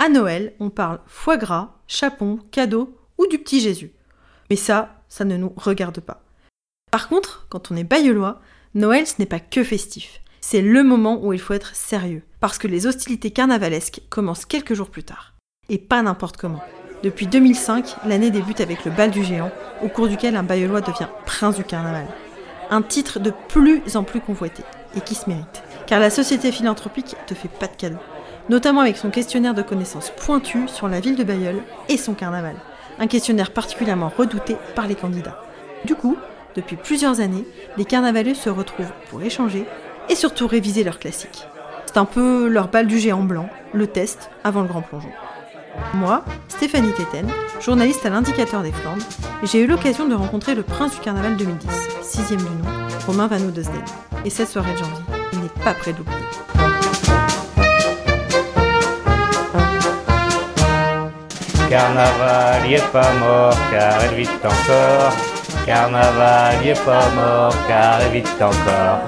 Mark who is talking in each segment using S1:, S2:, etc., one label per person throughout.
S1: À Noël, on parle foie gras, chapon, cadeau ou du petit Jésus. Mais ça, ça ne nous regarde pas. Par contre, quand on est bayeullois, Noël ce n'est pas que festif. C'est le moment où il faut être sérieux, parce que les hostilités carnavalesques commencent quelques jours plus tard. Et pas n'importe comment. Depuis 2005, l'année débute avec le bal du géant, au cours duquel un bayeullois devient prince du carnaval. Un titre de plus en plus convoité, et qui se mérite. Car la société philanthropique te fait pas de cadeaux. Notamment avec son questionnaire de connaissances pointues sur la ville de Bayeul et son carnaval. Un questionnaire particulièrement redouté par les candidats. Du coup, depuis plusieurs années, les carnavaleux se retrouvent pour échanger et surtout réviser leurs classiques. C'est un peu leur bal du géant blanc, le test avant le grand plongeon. Moi, Stéphanie Téten, journaliste à l'Indicateur des Flandres, j'ai eu l'occasion de rencontrer le prince du carnaval 2010, sixième du nom, Romain Van Oudesden. Et cette soirée de janvier, il n'est pas prêt d'oublier.
S2: Carnaval, il est pas mort car elle vit encore. Carnaval, il est pas mort car elle vit encore.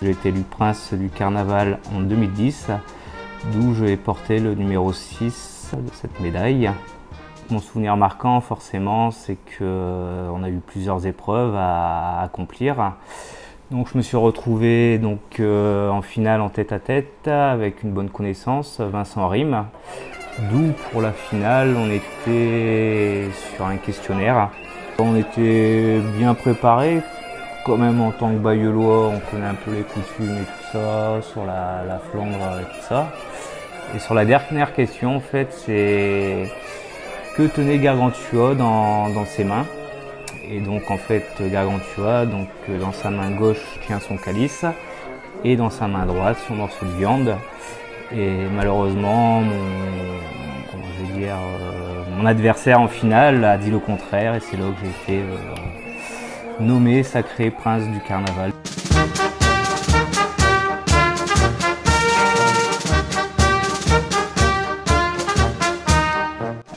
S2: J'ai été élu prince du carnaval en 2010, d'où je vais porter le numéro 6 de cette médaille. Mon souvenir marquant, forcément, c'est qu'on a eu plusieurs épreuves à accomplir. Donc je me suis retrouvé donc, euh, en finale en tête à tête avec une bonne connaissance, Vincent Rime. D'où pour la finale, on était sur un questionnaire. On était bien préparé, quand même en tant que Bayeullois, on connaît un peu les coutumes et tout ça, sur la, la Flandre et tout ça. Et sur la dernière question, en fait, c'est que tenait Gargantua dans, ses mains. Et donc en fait Gargantua, donc dans sa main gauche tient son calice et dans sa main droite son morceau de viande. Et malheureusement, mon, euh, adversaire en finale a dit le contraire et c'est là que j'ai été euh, nommé sacré prince du carnaval.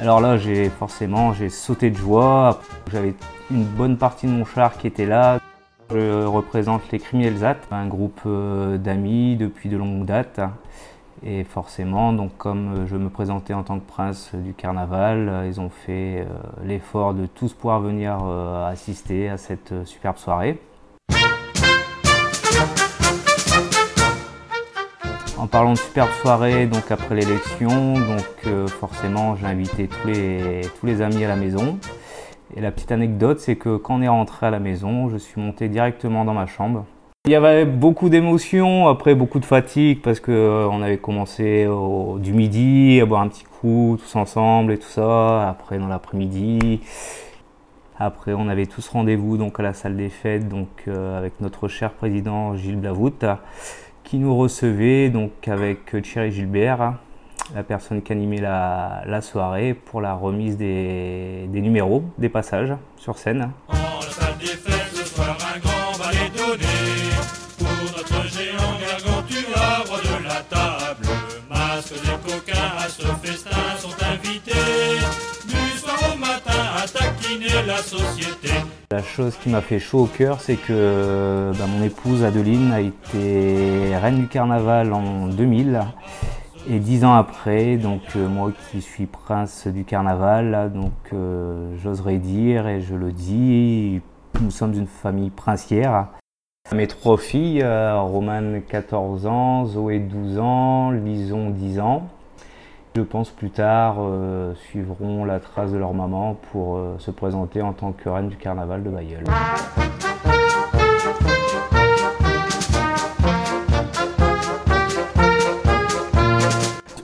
S2: Alors là, j'ai forcément j'ai sauté de joie. J'avais une bonne partie de mon char qui était là. Je représente les Criminels un groupe euh, d'amis depuis de longues dates. Et forcément, donc comme je me présentais en tant que prince du carnaval, euh, ils ont fait euh, l'effort de tous pouvoir venir assister à cette superbe soirée. En parlant de superbe soirée, donc après l'élection, donc forcément j'ai invité tous les, amis à la maison. Et la petite anecdote, c'est que quand on est rentré à la maison, je suis monté directement dans ma chambre. Il y avait beaucoup d'émotions, après beaucoup de fatigue parce que euh, on avait commencé du midi à boire un petit coup tous ensemble et tout ça. Après dans l'après-midi, après on avait tous rendez-vous donc à la salle des fêtes donc euh, avec notre cher président Gilles Blavout qui nous recevait donc avec Thierry Gilbert la personne qui animait la, soirée pour la remise des, numéros, des passages sur scène.
S3: La salle des fêtes, ce soir, un grand bal est donné pour notre géant Gargantua, roi de la table. Masques et coquins à ce festin sont invités
S2: La chose qui m'a fait chaud au cœur, c'est que bah, mon épouse Adeline a été reine du carnaval en 2000 et dix ans après, donc euh, moi qui suis prince du carnaval, donc euh, j'oserais dire et je le dis, nous sommes une famille princière. Mes trois filles, euh, Romane 14 ans, Zoé 12 ans, Lison 10 ans, je pense plus tard suivront la trace de leur maman pour se présenter en tant que reine du carnaval de Bayeul.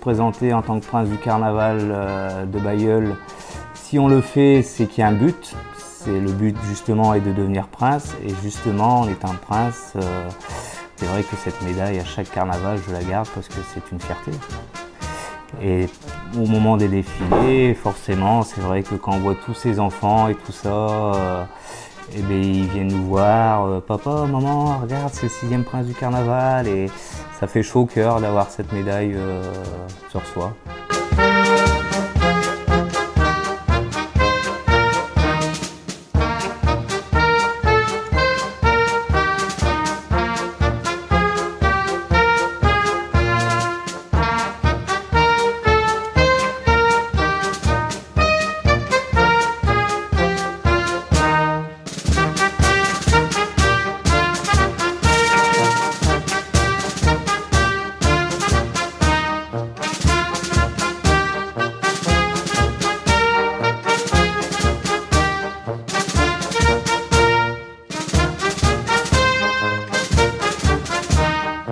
S2: présenter en tant que prince du carnaval euh, de Bayeul, si on le fait, c'est qu'il y a un but. C'est le but justement est de devenir prince et justement en étant prince, euh, c'est vrai que cette médaille à chaque carnaval, je la garde parce que c'est une fierté. Et au moment des défilés, forcément, c'est vrai que quand on voit tous ces enfants et tout ça, euh, et eh bien, ils viennent nous voir, euh, papa, maman, regarde, c'est le sixième prince du carnaval, et ça fait chaud au cœur d'avoir cette médaille euh, sur soi.